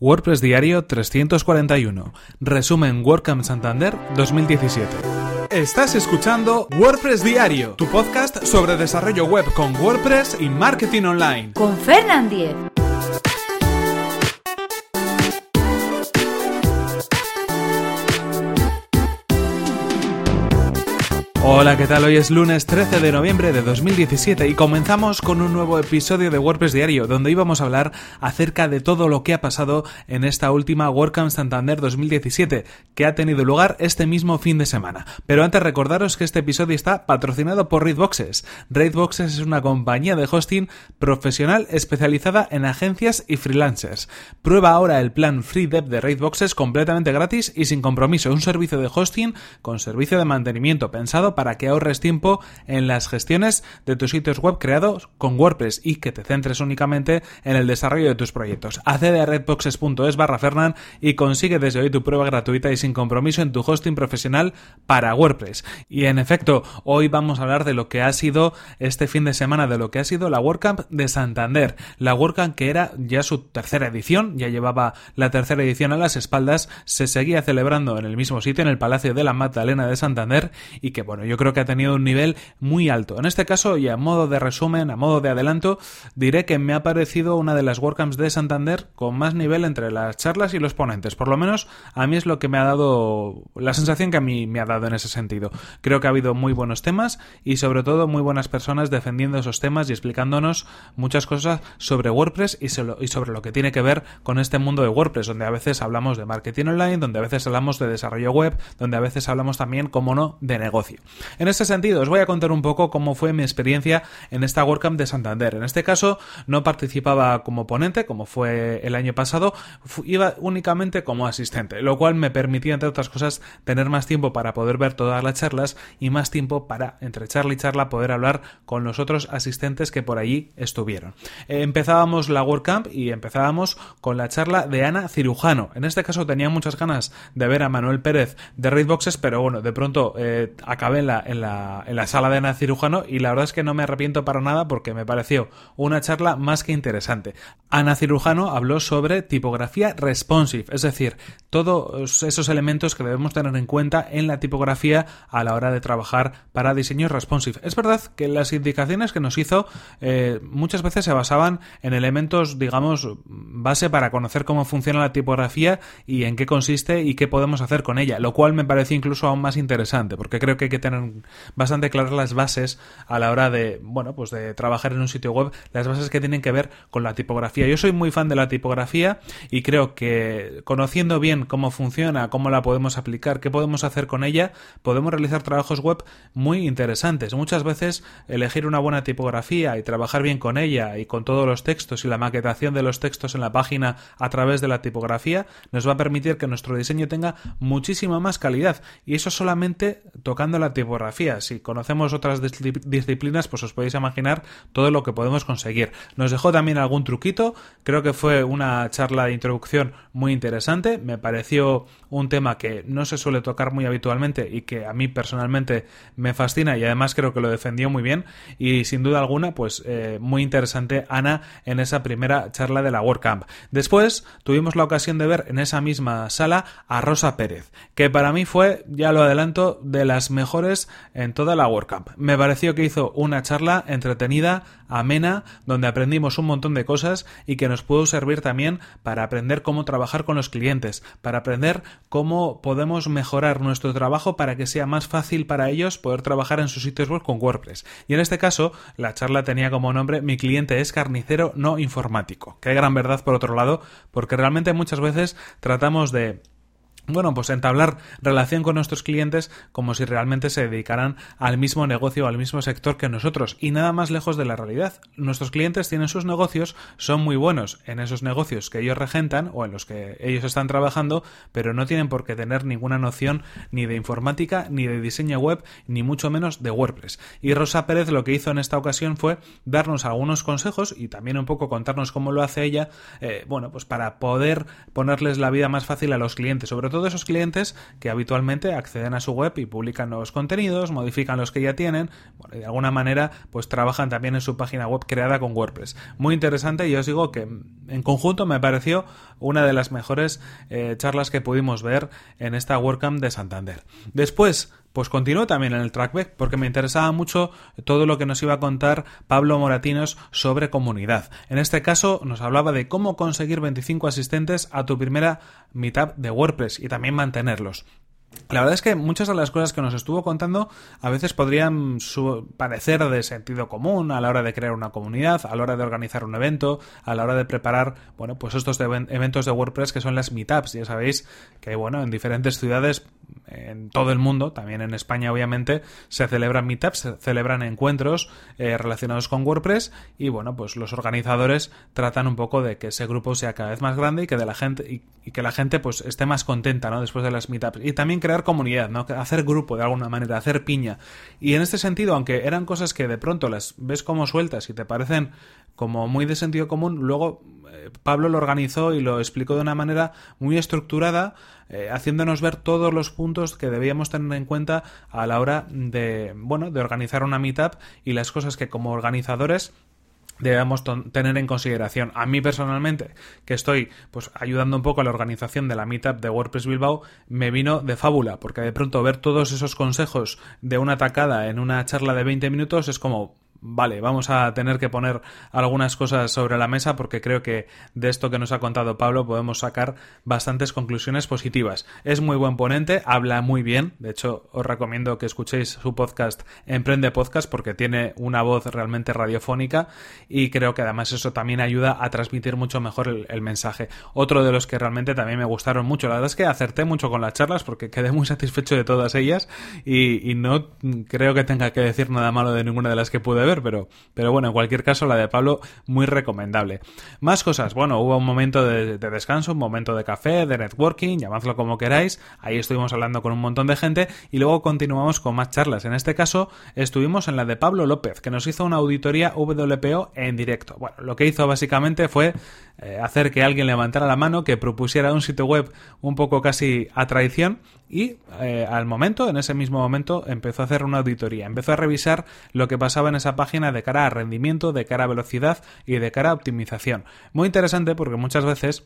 WordPress Diario 341. Resumen WordCamp Santander 2017. Estás escuchando WordPress Diario, tu podcast sobre desarrollo web con WordPress y marketing online. Con Fernand Diez. Hola, ¿qué tal? Hoy es lunes 13 de noviembre de 2017 y comenzamos con un nuevo episodio de WordPress Diario, donde íbamos a hablar acerca de todo lo que ha pasado en esta última WordCamp Santander 2017, que ha tenido lugar este mismo fin de semana. Pero antes recordaros que este episodio está patrocinado por Raidboxes. Raidboxes es una compañía de hosting profesional especializada en agencias y freelancers. Prueba ahora el plan Free Dev de Raidboxes completamente gratis y sin compromiso, un servicio de hosting con servicio de mantenimiento pensado para que ahorres tiempo en las gestiones de tus sitios web creados con WordPress y que te centres únicamente en el desarrollo de tus proyectos. Accede a redboxes.es barra Fernan y consigue desde hoy tu prueba gratuita y sin compromiso en tu hosting profesional para WordPress. Y en efecto, hoy vamos a hablar de lo que ha sido este fin de semana, de lo que ha sido la WordCamp de Santander. La WordCamp que era ya su tercera edición, ya llevaba la tercera edición a las espaldas, se seguía celebrando en el mismo sitio, en el Palacio de la Magdalena de Santander, y que bueno, yo creo que ha tenido un nivel muy alto. En este caso, y a modo de resumen, a modo de adelanto, diré que me ha parecido una de las WordCamps de Santander con más nivel entre las charlas y los ponentes. Por lo menos a mí es lo que me ha dado, la sensación que a mí me ha dado en ese sentido. Creo que ha habido muy buenos temas y sobre todo muy buenas personas defendiendo esos temas y explicándonos muchas cosas sobre WordPress y sobre lo que tiene que ver con este mundo de WordPress, donde a veces hablamos de marketing online, donde a veces hablamos de desarrollo web, donde a veces hablamos también, como no, de negocio. En este sentido, os voy a contar un poco cómo fue mi experiencia en esta WordCamp de Santander. En este caso, no participaba como ponente, como fue el año pasado, iba únicamente como asistente, lo cual me permitía, entre otras cosas, tener más tiempo para poder ver todas las charlas y más tiempo para, entre charla y charla, poder hablar con los otros asistentes que por allí estuvieron. Eh, empezábamos la WordCamp y empezábamos con la charla de Ana Cirujano. En este caso tenía muchas ganas de ver a Manuel Pérez de Raidboxes, pero bueno, de pronto eh, acabé en la, sala de Ana Cirujano y la verdad es que no me arrepiento para nada porque me pareció una charla más que interesante. Ana Cirujano habló sobre tipografía responsive, es decir, todos esos elementos que debemos tener en cuenta en la tipografía a la hora de trabajar para diseños responsive. Es verdad que las indicaciones que nos hizo eh, muchas veces se basaban en elementos, digamos, base para conocer cómo funciona la tipografía y en qué consiste y qué podemos hacer con ella, lo cual me parece incluso aún más interesante porque creo que hay que tener bastante claras las bases a la hora de, bueno, pues de trabajar en un sitio web, las bases que tienen que ver con la tipografía. Yo soy muy fan de la tipografía y creo que conociendo bien cómo funciona, cómo la podemos aplicar, qué podemos hacer con ella, podemos realizar trabajos web muy interesantes. Muchas veces elegir una buena tipografía y trabajar bien con ella y con todos los textos y la maquetación de los textos en la página a través de la tipografía nos va a permitir que nuestro diseño tenga muchísima más calidad y eso solamente tocando la tipografía. Si conocemos otras disciplinas, pues os podéis imaginar todo lo que podemos conseguir. Nos dejó también algún truquito, creo que fue una charla de introducción muy interesante, me pareció un tema que no se suele tocar muy habitualmente y que a mí personalmente me fascina y además creo que lo defendió muy bien y sin duda alguna pues eh, muy interesante Ana en esa primera charla de la WordCamp. Después tuvimos la ocasión de ver en esa misma sala a Rosa Pérez, que para mí fue, ya lo adelanto, de las mejores en toda la WordCamp. Me pareció que hizo una charla entretenida, amena, donde aprendimos un montón de cosas y que nos pudo servir también para aprender cómo trabajar con los clientes, para aprender cómo podemos mejorar nuestro trabajo para que sea más fácil para ellos poder trabajar en sus sitios web con WordPress. Y en este caso, la charla tenía como nombre Mi cliente es carnicero no informático. Hay gran verdad por otro lado, porque realmente muchas veces tratamos de bueno, pues entablar relación con nuestros clientes como si realmente se dedicaran al mismo negocio o al mismo sector que nosotros y nada más lejos de la realidad. Nuestros clientes tienen sus negocios, son muy buenos en esos negocios que ellos regentan o en los que ellos están trabajando, pero no tienen por qué tener ninguna noción ni de informática, ni de diseño web, ni mucho menos de WordPress. Y Rosa Pérez lo que hizo en esta ocasión fue darnos algunos consejos y también un poco contarnos cómo lo hace ella, eh, bueno, pues para poder ponerles la vida más fácil a los clientes, sobre todo esos clientes que habitualmente acceden a su web y publican nuevos contenidos, modifican los que ya tienen, bueno, y de alguna manera pues trabajan también en su página web creada con WordPress. Muy interesante y os digo que en conjunto me pareció una de las mejores eh, charlas que pudimos ver en esta WordCamp de Santander. Después, pues continuó también en el trackback porque me interesaba mucho todo lo que nos iba a contar Pablo Moratinos sobre comunidad. En este caso nos hablaba de cómo conseguir 25 asistentes a tu primera meetup de WordPress y también mantenerlos. La verdad es que muchas de las cosas que nos estuvo contando a veces podrían parecer de sentido común a la hora de crear una comunidad, a la hora de organizar un evento, a la hora de preparar, bueno, pues estos eventos de WordPress que son las meetups. Ya sabéis que, bueno, en diferentes ciudades en todo el mundo, también en España obviamente, se celebran meetups, se celebran encuentros eh, relacionados con WordPress y bueno, pues los organizadores tratan un poco de que ese grupo sea cada vez más grande y que de la gente y, que la gente pues esté más contenta, ¿no? Después de las meetups y también crear comunidad, ¿no? Hacer grupo de alguna manera, hacer piña. Y en este sentido, aunque eran cosas que de pronto las ves como sueltas y te parecen como muy de sentido común, luego Pablo lo organizó y lo explicó de una manera muy estructurada, eh, haciéndonos ver todos los puntos que debíamos tener en cuenta a la hora de, bueno, de organizar una meetup y las cosas que como organizadores debemos tener en consideración. A mí personalmente, que estoy pues ayudando un poco a la organización de la meetup de WordPress Bilbao, me vino de fábula, porque de pronto ver todos esos consejos de una tacada en una charla de 20 minutos es como vale, vamos a tener que poner algunas cosas sobre la mesa porque creo que de esto que nos ha contado Pablo podemos sacar bastantes conclusiones positivas. Es muy buen ponente, habla muy bien, de hecho os recomiendo que escuchéis su podcast Emprende Podcast porque tiene una voz realmente radiofónica y creo que además eso también ayuda a transmitir mucho mejor el, mensaje. Otro de los que realmente también me gustaron mucho, la verdad es que acerté mucho con las charlas porque quedé muy satisfecho de todas ellas y, y no creo que tenga que decir nada malo de ninguna de las que pude ver pero, pero bueno, en cualquier caso, la de Pablo, muy recomendable. Más cosas, bueno, hubo un momento de, descanso, un momento de café, de networking, llamadlo como queráis, ahí estuvimos hablando con un montón de gente y luego continuamos con más charlas. En este caso, estuvimos en la de Pablo López, que nos hizo una auditoría WPO en directo. Bueno, lo que hizo básicamente fue eh, hacer que alguien levantara la mano, que propusiera un sitio web un poco casi a traición y eh, al momento, en ese mismo momento, empezó a hacer una auditoría, empezó a revisar lo que pasaba en esa página de cara a rendimiento, de cara a velocidad y de cara a optimización. Muy interesante porque muchas veces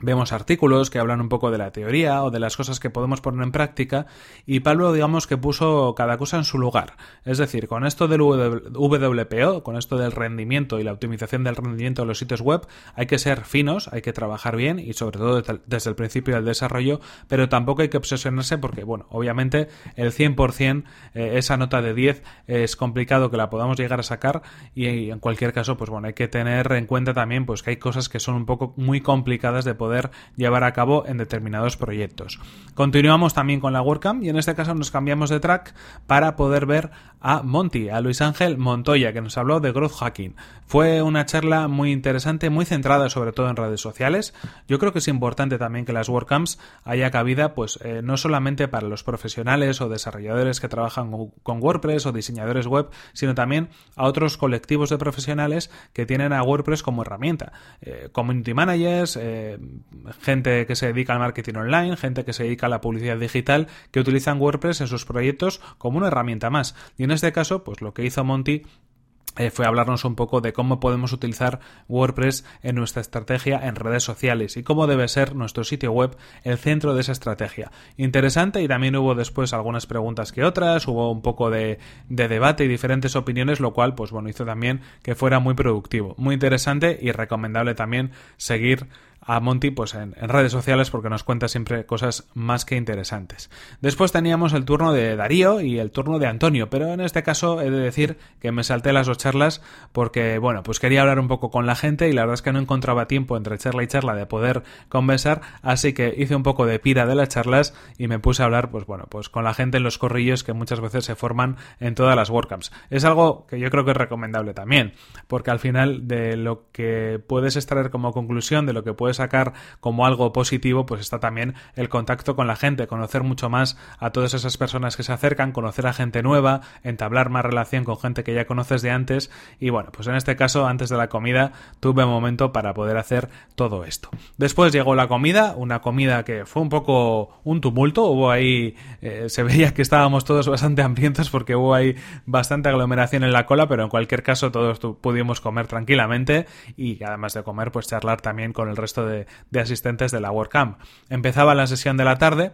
Vemos artículos que hablan un poco de la teoría o de las cosas que podemos poner en práctica y Pablo digamos que puso cada cosa en su lugar. Es decir, con esto del WPO, con esto del rendimiento y la optimización del rendimiento de los sitios web, hay que ser finos, hay que trabajar bien y sobre todo desde el principio del desarrollo, pero tampoco hay que obsesionarse porque, bueno, obviamente el 100% eh, esa nota de 10 es complicado que la podamos llegar a sacar y en cualquier caso, pues bueno, hay que tener en cuenta también pues que hay cosas que son un poco muy complicadas de poder llevar a cabo en determinados proyectos. Continuamos también con la WordCamp y en este caso nos cambiamos de track para poder ver a Monty, a Luis Ángel Montoya, que nos habló de growth hacking. Fue una charla muy interesante, muy centrada sobre todo en redes sociales. Yo creo que es importante también que las WordCamps haya cabida, pues eh, no solamente para los profesionales o desarrolladores que trabajan con WordPress o diseñadores web, sino también a otros colectivos de profesionales que tienen a WordPress como herramienta. Eh, community managers, eh, gente que se dedica al marketing online, gente que se dedica a la publicidad digital, que utilizan WordPress en sus proyectos como una herramienta más. Y en este caso, pues lo que hizo Monty eh, fue hablarnos un poco de cómo podemos utilizar WordPress en nuestra estrategia en redes sociales y cómo debe ser nuestro sitio web el centro de esa estrategia. Interesante y también hubo después algunas preguntas que otras, hubo un poco de, de debate y diferentes opiniones, lo cual pues bueno hizo también que fuera muy productivo, muy interesante y recomendable también seguir a Monty pues en, redes sociales porque nos cuenta siempre cosas más que interesantes. Después teníamos el turno de Darío y el turno de Antonio, pero en este caso he de decir que me salté las dos charlas porque, bueno, pues quería hablar un poco con la gente y la verdad es que no encontraba tiempo entre charla y charla de poder conversar, así que hice un poco de pira de las charlas y me puse a hablar, pues bueno, pues con la gente en los corrillos que muchas veces se forman en todas las WordCamps. Es algo que yo creo que es recomendable también, porque al final de lo que puedes extraer como conclusión, de lo que puedes sacar como algo positivo, pues está también el contacto con la gente, conocer mucho más a todas esas personas que se acercan, conocer a gente nueva, entablar más relación con gente que ya conoces de antes y bueno, pues en este caso antes de la comida tuve momento para poder hacer todo esto. Después llegó la comida, una comida que fue un poco un tumulto, hubo ahí, eh, se veía que estábamos todos bastante hambrientos porque hubo ahí bastante aglomeración en la cola, pero en cualquier caso todos pudimos comer tranquilamente y además de comer pues charlar también con el resto de, de asistentes de la WordCamp. Empezaba la sesión de la tarde,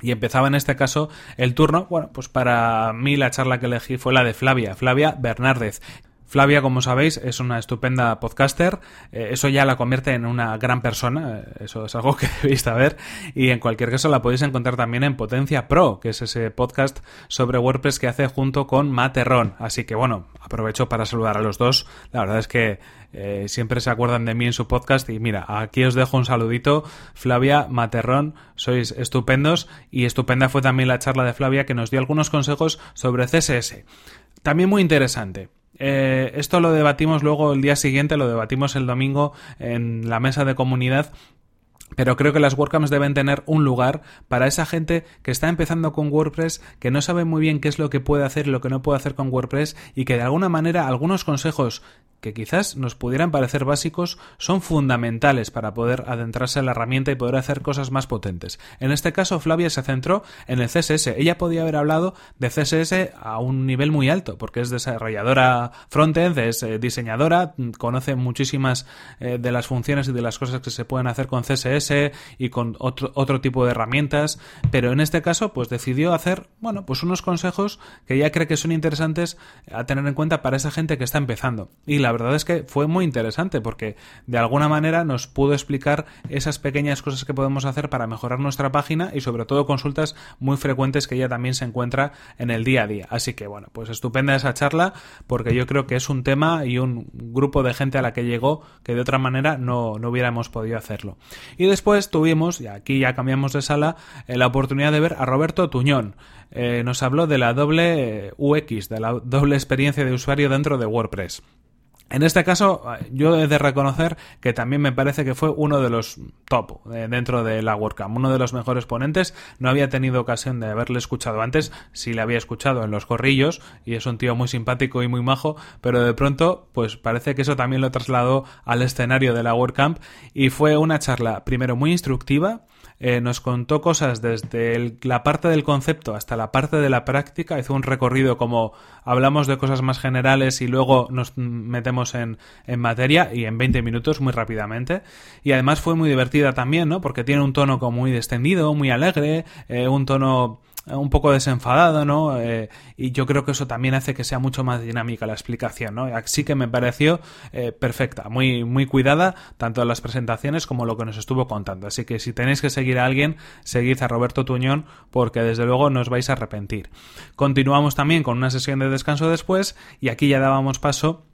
y empezaba en este caso el turno, bueno, pues para mí la charla que elegí fue la de Flavia, Flavia Bernárdez, Flavia, como sabéis, es una estupenda podcaster. Eh, eso ya la convierte en una gran persona. Eh, eso es algo que debéis saber. Y en cualquier caso la podéis encontrar también en Potencia Pro, que es ese podcast sobre WordPress que hace junto con Materrón. Así que bueno, aprovecho para saludar a los dos. La verdad es que eh, siempre se acuerdan de mí en su podcast. Y mira, aquí os dejo un saludito. Flavia, Materrón, sois estupendos. Y estupenda fue también la charla de Flavia que nos dio algunos consejos sobre CSS. También muy interesante. Eh, esto lo debatimos luego el día siguiente, lo debatimos el domingo en la mesa de comunidad pero creo que las WordCamps deben tener un lugar para esa gente que está empezando con WordPress, que no sabe muy bien qué es lo que puede hacer y lo que no puede hacer con WordPress y que de alguna manera algunos consejos que quizás nos pudieran parecer básicos son fundamentales para poder adentrarse en la herramienta y poder hacer cosas más potentes. En este caso, Flavia se centró en el CSS. Ella podía haber hablado de CSS a un nivel muy alto, porque es desarrolladora frontend, es eh, diseñadora, conoce muchísimas eh, de las funciones y de las cosas que se pueden hacer con CSS y con otro, otro tipo de herramientas, pero en este caso, pues decidió hacer, bueno, pues unos consejos que ella cree que son interesantes a tener en cuenta para esa gente que está empezando. Y la verdad es que fue muy interesante porque de alguna manera nos pudo explicar esas pequeñas cosas que podemos hacer para mejorar nuestra página y sobre todo consultas muy frecuentes que ella también se encuentra en el día a día. Así que bueno, pues estupenda esa charla porque yo creo que es un tema y un grupo de gente a la que llegó que de otra manera no, no hubiéramos podido hacerlo. Después tuvimos, y aquí ya cambiamos de sala, eh, la oportunidad de ver a Roberto Tuñón. Eh, nos habló de la doble UX, de la doble experiencia de usuario dentro de WordPress. En este caso, yo he de reconocer que también me parece que fue uno de los top eh, dentro de la WordCamp, uno de los mejores ponentes. No había tenido ocasión de haberle escuchado antes, sí le había escuchado en los corrillos y es un tío muy simpático y muy majo, pero de pronto, pues parece que eso también lo trasladó al escenario de la WordCamp y fue una charla primero muy instructiva, eh, nos contó cosas desde la parte del concepto hasta la parte de la práctica, hizo un recorrido como hablamos de cosas más generales y luego nos metemos en, en materia y en 20 minutos muy rápidamente. Y además fue muy divertida también, ¿no? Porque tiene un tono como muy descendido, muy alegre, eh, un tono un poco desenfadado, ¿no? Eh, y yo creo que eso también hace que sea mucho más dinámica la explicación, ¿no? Así que me pareció eh, perfecta, muy, muy cuidada, tanto en las presentaciones como lo que nos estuvo contando. Así que si tenéis que seguir a alguien, seguid a Roberto Tuñón, porque desde luego no os vais a arrepentir. Continuamos también con una sesión de descanso después, y aquí ya dábamos paso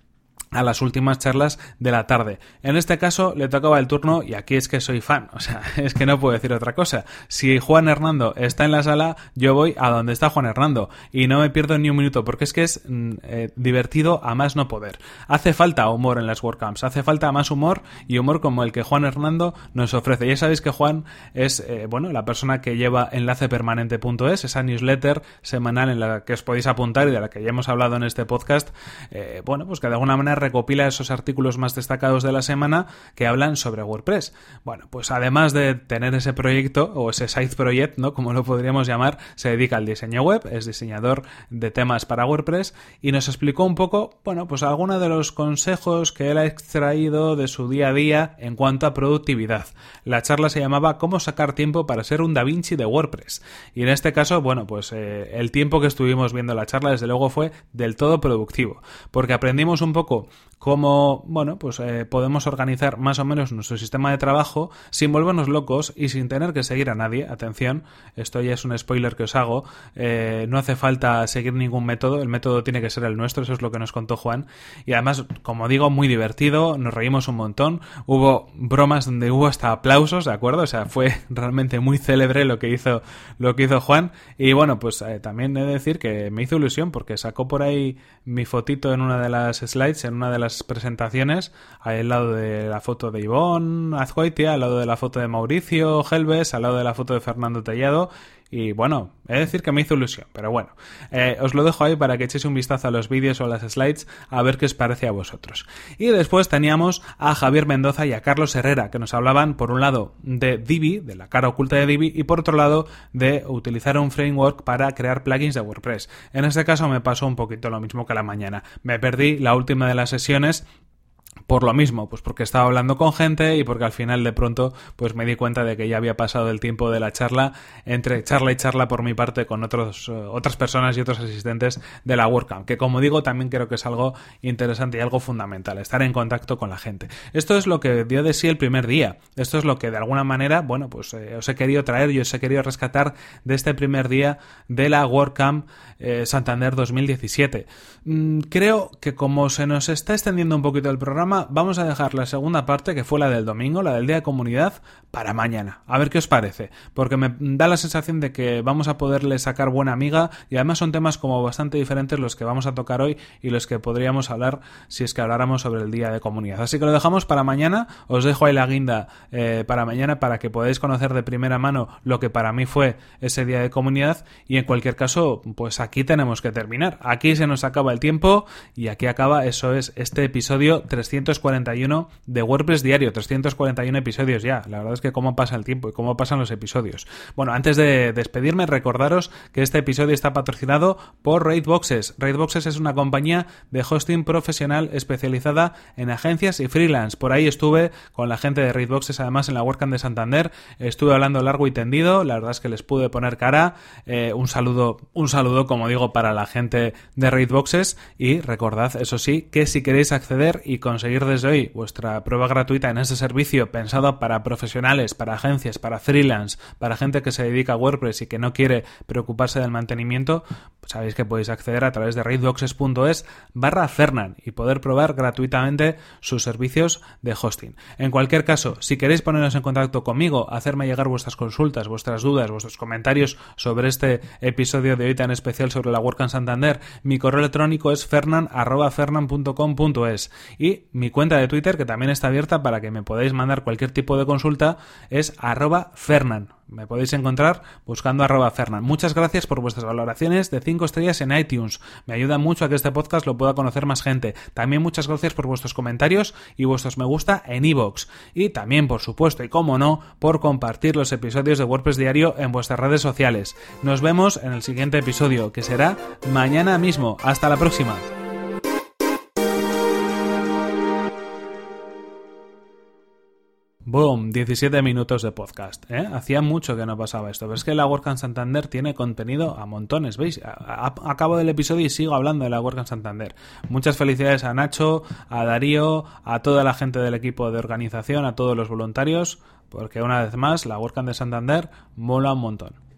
a las últimas charlas de la tarde. En este caso le tocaba el turno y aquí es que soy fan, o sea, es que no puedo decir otra cosa. Si Juan Hernando está en la sala, yo voy a donde está Juan Hernando y no me pierdo ni un minuto porque es que es mm, eh, divertido a más no poder. Hace falta humor en las WordCamps, hace falta más humor y humor como el que Juan Hernando nos ofrece. Ya sabéis que Juan es, eh, bueno, la persona que lleva enlacepermanente.es, esa newsletter semanal en la que os podéis apuntar y de la que ya hemos hablado en este podcast, eh, bueno, pues que de alguna manera recopila esos artículos más destacados de la semana que hablan sobre WordPress. Bueno, pues además de tener ese proyecto o ese side project, ¿no? Como lo podríamos llamar, se dedica al diseño web, es diseñador de temas para WordPress y nos explicó un poco, bueno, pues algunos de los consejos que él ha extraído de su día a día en cuanto a productividad. La charla se llamaba Cómo sacar tiempo para ser un Da Vinci de WordPress. Y en este caso, bueno, pues eh, el tiempo que estuvimos viendo la charla, desde luego, fue del todo productivo, porque aprendimos un poco cómo, bueno, pues eh, podemos organizar más o menos nuestro sistema de trabajo sin volvernos locos y sin tener que seguir a nadie. Atención, esto ya es un spoiler que os hago. Eh, no hace falta seguir ningún método, el método tiene que ser el nuestro, eso es lo que nos contó Juan. Y además, como digo, muy divertido, nos reímos un montón. Hubo bromas donde hubo hasta aplausos, ¿de acuerdo? O sea, fue realmente muy célebre lo que hizo, lo que hizo Juan. Y bueno, pues eh, también he de decir que me hizo ilusión porque sacó por ahí mi fotito en una de las slides, en una de las presentaciones, al lado de la foto de Ivonne Azcoitia, al lado de la foto de Mauricio Helves, al lado de la foto de Fernando Tellado, y bueno, he de decir que me hizo ilusión, pero bueno, eh, os lo dejo ahí para que echéis un vistazo a los vídeos o a las slides a ver qué os parece a vosotros. Y después teníamos a Javier Mendoza y a Carlos Herrera, que nos hablaban por un lado de Divi, de la cara oculta de Divi, y por otro lado de utilizar un framework para crear plugins de WordPress. En este caso me pasó un poquito lo mismo que la mañana. Me perdí la última de las sesiones por lo mismo, pues porque estaba hablando con gente y porque al final de pronto pues me di cuenta de que ya había pasado el tiempo de la charla entre charla y charla por mi parte con otros, eh, otras personas y otros asistentes de la WordCamp, que como digo también creo que es algo interesante y algo fundamental, estar en contacto con la gente. Esto es lo que dio de sí el primer día, esto es lo que de alguna manera, bueno, pues eh, os he querido traer y os he querido rescatar de este primer día de la WordCamp eh, Santander 2017. Mm, creo que como se nos está extendiendo un poquito el programa, vamos a dejar la segunda parte, que fue la del domingo, la del día de comunidad, para mañana. A ver qué os parece, porque me da la sensación de que vamos a poderle sacar buena amiga y además son temas como bastante diferentes los que vamos a tocar hoy y los que podríamos hablar si es que habláramos sobre el día de comunidad. Así que lo dejamos para mañana, os dejo ahí la guinda eh, para mañana para que podáis conocer de primera mano lo que para mí fue ese día de comunidad y en cualquier caso, pues aquí tenemos que terminar. Aquí se nos acaba el tiempo y aquí acaba, eso es, este episodio 300 341 de WordPress diario, 341 episodios ya. La verdad es que cómo pasa el tiempo y cómo pasan los episodios. Bueno, antes de despedirme, recordaros que este episodio está patrocinado por Raidboxes. Raidboxes es una compañía de hosting profesional especializada en agencias y freelance. Por ahí estuve con la gente de Raidboxes, además en la WordCamp de Santander. Estuve hablando largo y tendido. La verdad es que les pude poner cara. Eh, un saludo, un saludo, como digo, para la gente de Raidboxes. Y recordad, eso sí, que si queréis acceder y conseguir desde hoy vuestra prueba gratuita en ese servicio pensado para profesionales, para agencias, para freelance, para gente que se dedica a WordPress y que no quiere preocuparse del mantenimiento, sabéis que podéis acceder a través de raidboxes.es barra Fernan y poder probar gratuitamente sus servicios de hosting. En cualquier caso, si queréis poneros en contacto conmigo, hacerme llegar vuestras consultas, vuestras dudas, vuestros comentarios sobre este episodio de hoy tan especial sobre la WordCamp Santander, mi correo electrónico es fernan.fernan.com.es y mi cuenta de Twitter, que también está abierta para que me podáis mandar cualquier tipo de consulta, es arroba. Me podéis encontrar buscando arroba Fernan. Muchas gracias por vuestras valoraciones de 5 estrellas en iTunes. Me ayuda mucho a que este podcast lo pueda conocer más gente. También muchas gracias por vuestros comentarios y vuestros me gusta en iVoox. Y también, por supuesto, y como no, por compartir los episodios de WordPress Diario en vuestras redes sociales. Nos vemos en el siguiente episodio, que será mañana mismo. Hasta la próxima. Boom, 17 minutos de podcast. ¿eh? Hacía mucho que no pasaba esto. Pero es que la WordCamp Santander tiene contenido a montones, ¿veis? acabo del episodio y sigo hablando de la WordCamp Santander. Muchas felicidades a Nacho, a Darío, a toda la gente del equipo de organización, a todos los voluntarios, porque una vez más la WordCamp de Santander mola un montón.